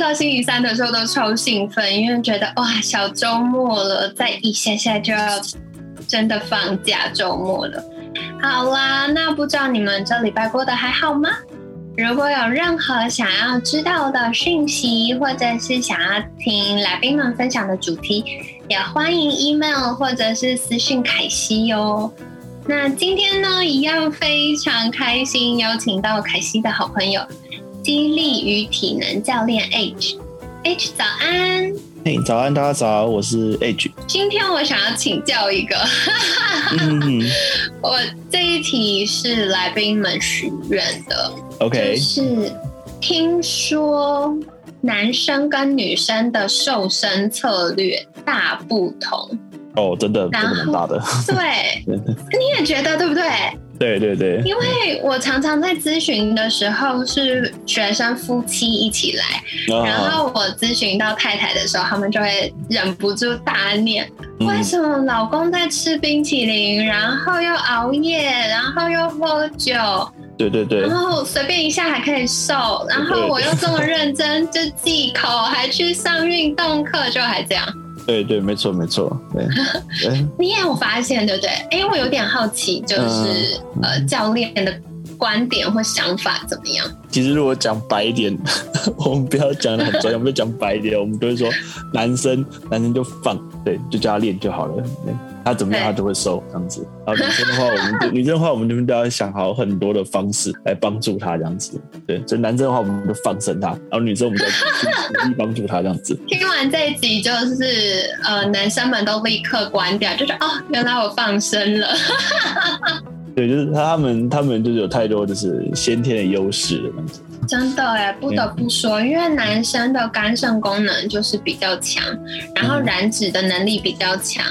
到星期三的时候都超兴奋，因为觉得哇，小周末了，再一下下就要真的放假周末了。好啦，那不知道你们这礼拜过得还好吗？如果有任何想要知道的讯息，或者是想要听来宾们分享的主题，也欢迎 email 或者是私信凯西哟。那今天呢，一样非常开心，邀请到凯西的好朋友，激励与体能教练 H，H 早安。嘿，早安，大家早，我是 H。今天我想要请教一个，我这一题是来宾们许愿的。OK，是听说男生跟女生的瘦身策略大不同。哦，真的，真的蛮大的。对，你也觉得对不对？对对对。因为我常常在咨询的时候是学生夫妻一起来，然后我咨询到太太的时候，他们就会忍不住大念：为什么老公在吃冰淇淋，然后又熬夜，然后又喝酒？对对对。然后随便一下还可以瘦，然后我又这么认真，就忌口，还去上运动课，就还这样。对对，没错没错，对。你也有发现对不对？哎，我有点好奇，就是呃，教练的观点或想法怎么样？其实如果讲白一点，我们不要讲的很专业，我们讲白一点，我们就是说男生男生就放，对，就叫他练就好了。他怎么样，他都会收这样子。然后女生的话，我们 女生的话，我们这边都要想好很多的方式来帮助他这样子。对，所以男生的话，我们就放生他；然后女生，我们就 努力帮助他这样子。听完这一集，就是呃，男生们都立刻关掉，就说哦，原来我放生了。对，就是他们，他们就是有太多就是先天的优势。真的哎，不得不说，因为男生的肝肾功能就是比较强，然后燃脂的能力比较强，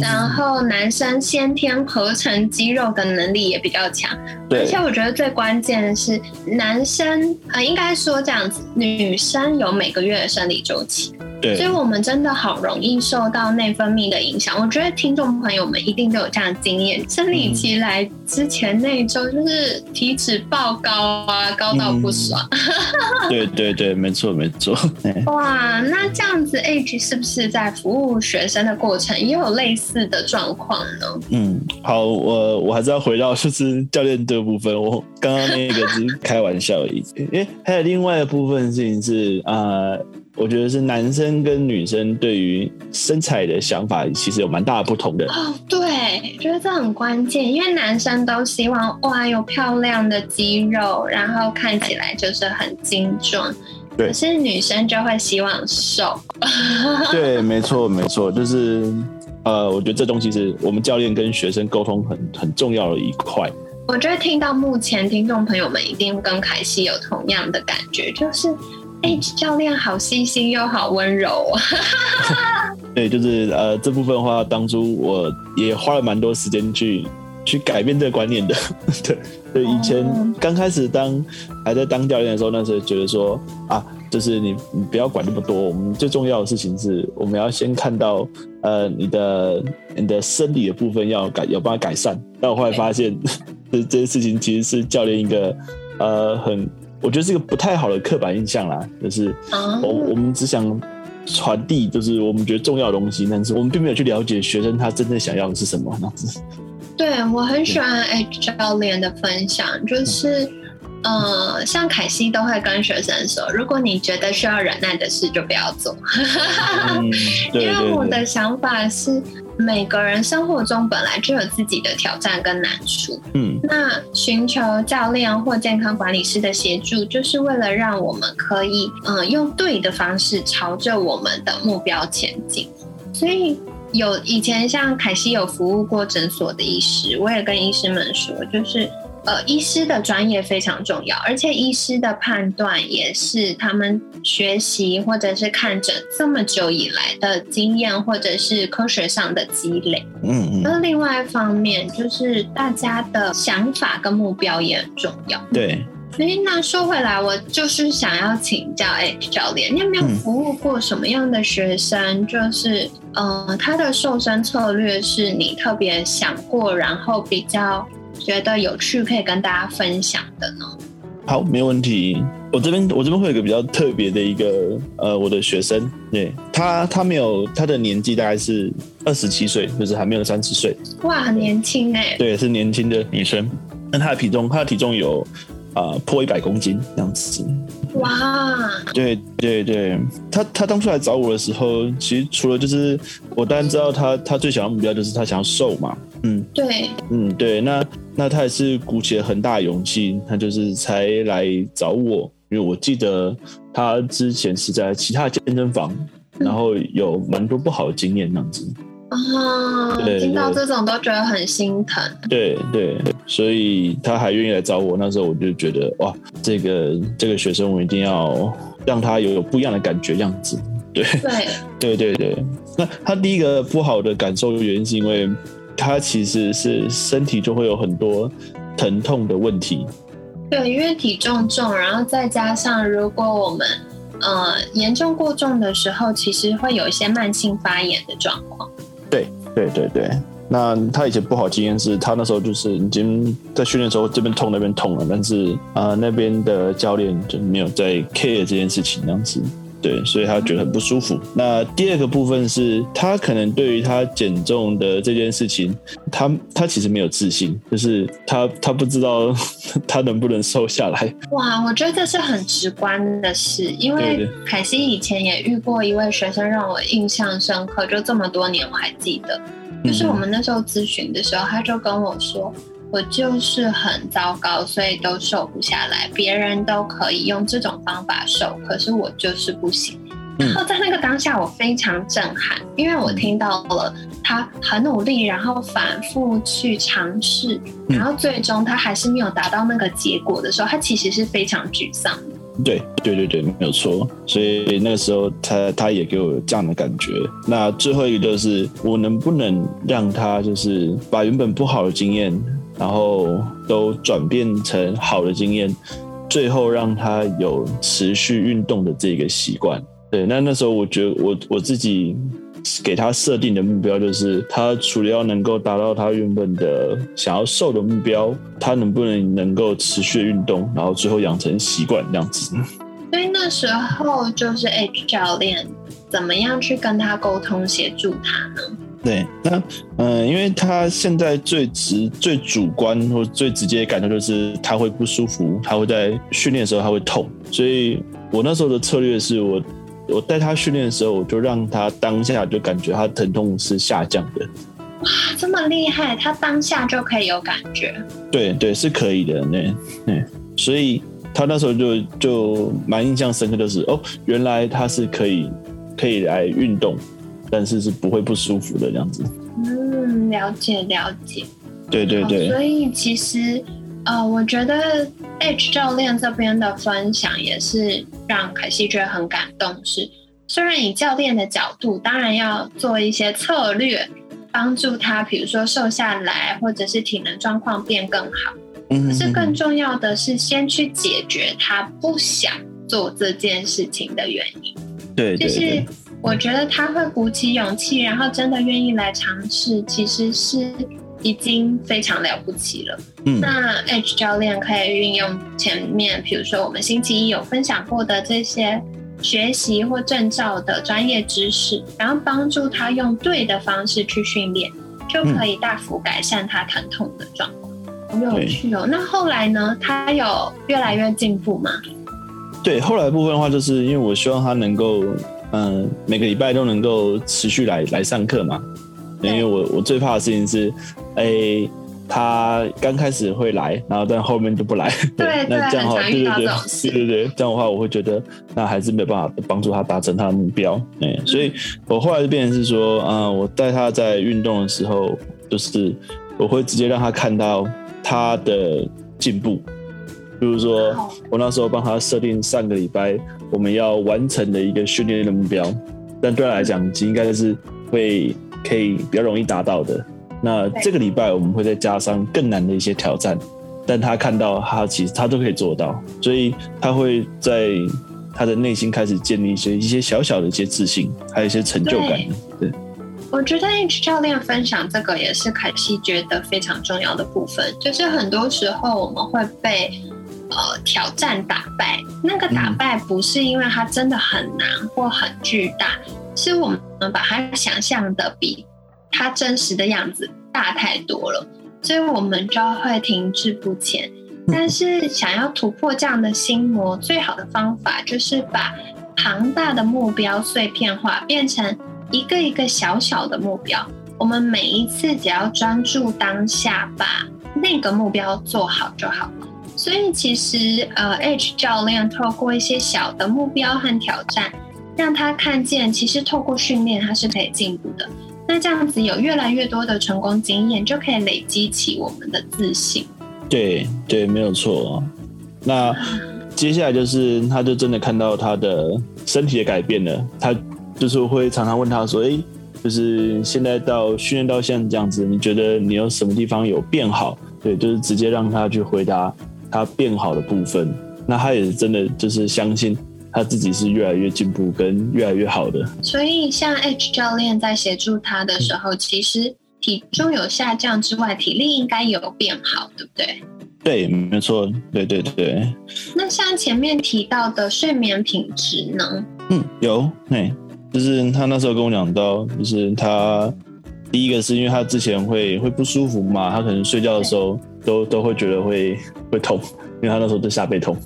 然后男生先天合成肌肉的能力也比较强。而且我觉得最关键的是，男生呃，应该说这样子，女生有每个月的生理周期。所以，我们真的好容易受到内分泌的影响。我觉得听众朋友们一定都有这样的经验：生理期来之前那一周，就是体脂爆高啊，高到不爽。对对对，没错没错。哇，那这样子，H 是不是在服务学生的过程也有类似的状况呢？嗯，好，我我还是要回到就是教练这部分。我刚刚那个是开玩笑而已，因为还有另外一部分事情是啊。我觉得是男生跟女生对于身材的想法其实有蛮大的不同的哦。对，觉得这很关键，因为男生都希望哇有漂亮的肌肉，然后看起来就是很精壮。对，可是女生就会希望瘦。对，没错，没错，就是呃，我觉得这东西是我们教练跟学生沟通很很重要的一块。我觉得听到目前听众朋友们一定跟凯西有同样的感觉，就是。哎，教练好细心又好温柔。对，就是呃这部分的话，当初我也花了蛮多时间去去改变这个观念的。对，对，以前刚开始当还在当教练的时候，那时候觉得说啊，就是你你不要管那么多，我们最重要的事情是我们要先看到呃你的你的生理的部分要改有办法改善。但我后来发现，这这些事情其实是教练一个呃很。我觉得是一个不太好的刻板印象啦，就是我我们只想传递，就是我们觉得重要的东西，但是我们并没有去了解学生他真正想要的是什么样子。对我很喜欢 H 教练的分享，就是呃，像凯西都会跟学生说，如果你觉得需要忍耐的事，就不要做。因为我的想法是。每个人生活中本来就有自己的挑战跟难处，嗯，那寻求教练或健康管理师的协助，就是为了让我们可以，嗯，用对的方式朝着我们的目标前进。所以有以前像凯西有服务过诊所的医师，我也跟医师们说，就是呃，医师的专业非常重要，而且医师的判断也是他们学习或者是看诊这么久以来的经验，或者是科学上的积累。嗯嗯。那另外一方面，就是大家的想法跟目标也很重要。对。所以那说回来，我就是想要请教 H 教练，你有没有服务过什么样的学生？就是呃，他的瘦身策略是你特别想过，然后比较。觉得有趣可以跟大家分享的呢？好，没有问题。我这边我这边会有一个比较特别的一个呃，我的学生，对他他没有他的年纪大概是二十七岁，就是还没有三十岁。哇，很年轻哎。对，是年轻的女生。那她的体重，她的体重有啊破一百公斤这样子。哇。对对对，他他当初来找我的时候，其实除了就是我当然知道他他最想要目标就是他想要瘦嘛。嗯，对，嗯对，那那他也是鼓起了很大勇气，他就是才来找我，因为我记得他之前是在其他健身房，然后有蛮多不好的经验那样子。啊，听到这种都觉得很心疼。对对，所以他还愿意来找我，那时候我就觉得哇，这个这个学生我一定要让他有有不一样的感觉样子。对对 对对对，那他第一个不好的感受原因是因为。他其实是身体就会有很多疼痛的问题，对，因为体重重，然后再加上如果我们呃严重过重的时候，其实会有一些慢性发炎的状况。对对对对，那他以前不好经验是他那时候就是已经在训练的时候这边痛那边痛了，但是啊那边的教练就没有在 care 这件事情那样子。对，所以他觉得很不舒服。那第二个部分是他可能对于他减重的这件事情，他他其实没有自信，就是他他不知道 他能不能瘦下来。哇，我觉得这是很直观的事，因为凯西以前也遇过一位学生让我印象深刻，就这么多年我还记得，就是我们那时候咨询的时候，他就跟我说。我就是很糟糕，所以都瘦不下来。别人都可以用这种方法瘦，可是我就是不行。然后在那个当下，我非常震撼，因为我听到了他很努力，然后反复去尝试，然后最终他还是没有达到那个结果的时候，他其实是非常沮丧的。对对对对，没有错。所以那个时候，他他也给我这样的感觉。那最后一个就是，我能不能让他就是把原本不好的经验。然后都转变成好的经验，最后让他有持续运动的这个习惯。对，那那时候我觉得我我自己给他设定的目标就是，他除了要能够达到他原本的想要瘦的目标，他能不能能够持续运动，然后最后养成习惯这样子。所以那时候就是 H 教练怎么样去跟他沟通协助他呢？对，那嗯，因为他现在最直、最主观或最直接的感受就是他会不舒服，他会在训练的时候他会痛，所以我那时候的策略是我我带他训练的时候，我就让他当下就感觉他疼痛是下降的。哇，这么厉害，他当下就可以有感觉？对对，是可以的，那那所以他那时候就就蛮印象深刻，就是哦，原来他是可以可以来运动。但是是不会不舒服的这样子。嗯，了解了解。对对对。所以其实呃，我觉得 H 教练这边的分享也是让凯西觉得很感动。是虽然以教练的角度，当然要做一些策略，帮助他，比如说瘦下来，或者是体能状况变更好。嗯。可是更重要的是，先去解决他不想做这件事情的原因。对，就是。我觉得他会鼓起勇气，然后真的愿意来尝试，其实是已经非常了不起了。嗯，那 H 教练可以运用前面，比如说我们星期一有分享过的这些学习或证照的专业知识，然后帮助他用对的方式去训练，就可以大幅改善他疼痛的状况。好有趣哦！那后来呢？他有越来越进步吗？对，后来部分的话，就是因为我希望他能够。嗯，每个礼拜都能够持续来来上课嘛？因为我我最怕的事情是，哎，他刚开始会来，然后但后面就不来。对，那这样的话，对对对，对对 对，这样的话，我会觉得那还是没有办法帮助他达成他的目标。哎，所以我后来就变成是说，嗯，我带他在运动的时候，就是我会直接让他看到他的。进步。比如说，我那时候帮他设定上个礼拜我们要完成的一个训练的目标，但对他来讲，应该是会可以比较容易达到的。那这个礼拜我们会再加上更难的一些挑战，但他看到他其实他都可以做到，所以他会在他的内心开始建立一些一些小小的一些自信，还有一些成就感。对，我觉得 H 教练分享这个也是凯西觉得非常重要的部分，就是很多时候我们会被。呃，挑战打败那个打败不是因为它真的很难或很巨大，是我们把它想象的比它真实的样子大太多了，所以我们就会停滞不前。但是想要突破这样的心魔，最好的方法就是把庞大的目标碎片化，变成一个一个小小的目标。我们每一次只要专注当下，把那个目标做好就好了。所以其实，呃，H 教练透过一些小的目标和挑战，让他看见，其实透过训练他是可以进步的。那这样子有越来越多的成功经验，就可以累积起我们的自信。对对，没有错。那接下来就是，他就真的看到他的身体的改变了。他就是会常常问他说：“哎，就是现在到训练到现在这样子，你觉得你有什么地方有变好？”对，就是直接让他去回答。他变好的部分，那他也真的就是相信他自己是越来越进步跟越来越好的。所以，像 H 教练在协助他的时候，其实体重有下降之外，体力应该有变好，对不对？对，没错，对对对。那像前面提到的睡眠品质呢？嗯，有，哎，就是他那时候跟我讲到，就是他第一个是因为他之前会会不舒服嘛，他可能睡觉的时候。都都会觉得会会痛，因为他那时候就下背痛。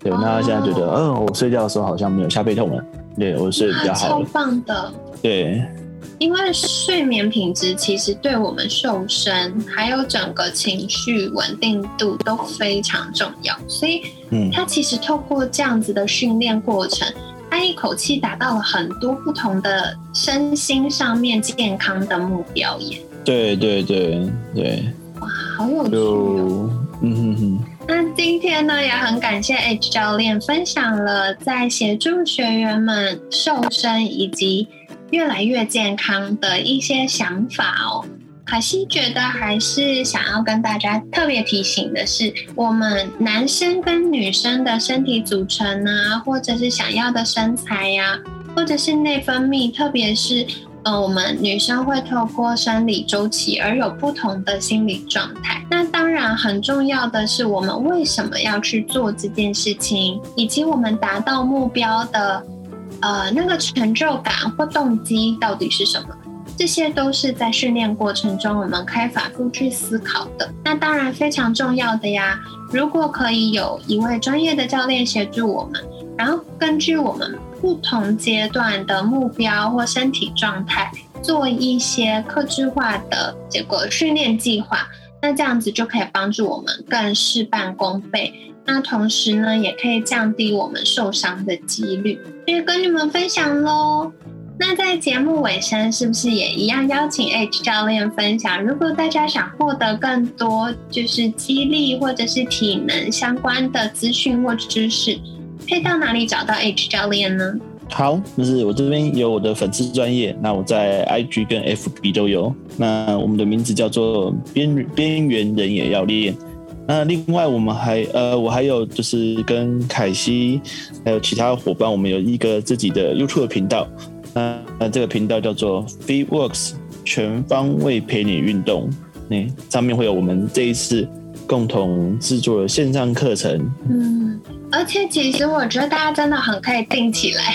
对，那他现在觉得，嗯，我睡觉的时候好像没有下背痛了。对我睡得比较好。超棒的。对，因为睡眠品质其实对我们瘦身还有整个情绪稳定度都非常重要，所以，嗯，他其实透过这样子的训练过程，他一口气达到了很多不同的身心上面健康的目标耶。对对对对。哇，好有趣哦！嗯哼哼。那今天呢，也很感谢 H 教练分享了在协助学员们瘦身以及越来越健康的一些想法哦。卡西觉得还是想要跟大家特别提醒的是，我们男生跟女生的身体组成啊，或者是想要的身材呀，或者是内分泌，特别是。呃，我们女生会透过生理周期而有不同的心理状态。那当然很重要的是，我们为什么要去做这件事情，以及我们达到目标的呃那个成就感或动机到底是什么？这些都是在训练过程中我们可以反复去思考的。那当然非常重要的呀，如果可以有一位专业的教练协助我们，然后根据我们。不同阶段的目标或身体状态，做一些克制化的这个训练计划，那这样子就可以帮助我们更事半功倍。那同时呢，也可以降低我们受伤的几率。所以跟你们分享喽。那在节目尾声，是不是也一样邀请 H 教练分享？如果大家想获得更多就是激励或者是体能相关的资讯或知识。可以到哪里找到 H 教练呢？好，就是我这边有我的粉丝专业，那我在 IG 跟 FB 都有。那我们的名字叫做边边缘人也要练。那另外我们还呃，我还有就是跟凯西还有其他伙伴，我们有一个自己的 YouTube 频道。那那这个频道叫做 Fit Works 全方位陪你运动。那上面会有我们这一次共同制作的线上课程。嗯。而且其实我觉得大家真的很可以定起来，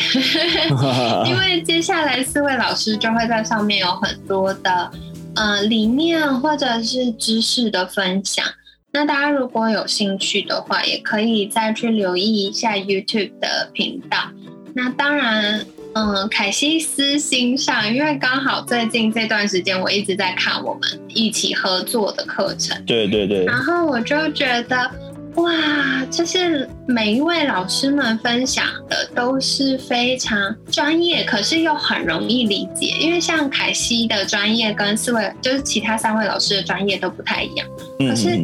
因为接下来四位老师就会在上面有很多的呃理念或者是知识的分享。那大家如果有兴趣的话，也可以再去留意一下 YouTube 的频道。那当然，嗯，凯西私心上，因为刚好最近这段时间我一直在看我们一起合作的课程，对对对，然后我就觉得。哇，就是每一位老师们分享的都是非常专业，可是又很容易理解。因为像凯西的专业跟四位，就是其他三位老师的专业都不太一样。可是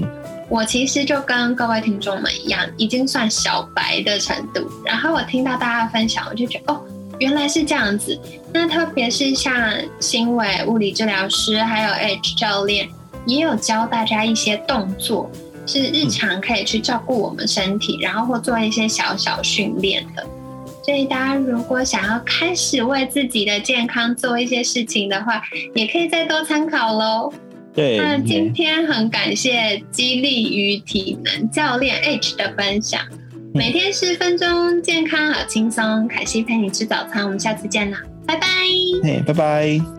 我其实就跟各位听众们一样，已经算小白的程度。然后我听到大家分享，我就觉得哦，原来是这样子。那特别是像新伟物理治疗师，还有 H 教练，也有教大家一些动作，是日常可以去照顾我们身体，然后或做一些小小训练的。所以大家如果想要开始为自己的健康做一些事情的话，也可以再多参考喽。对，那今天很感谢激励与体能教练 H 的分享。每天十分钟，健康好轻松。凯西陪你吃早餐，我们下次见啦，拜拜。嘿，拜拜。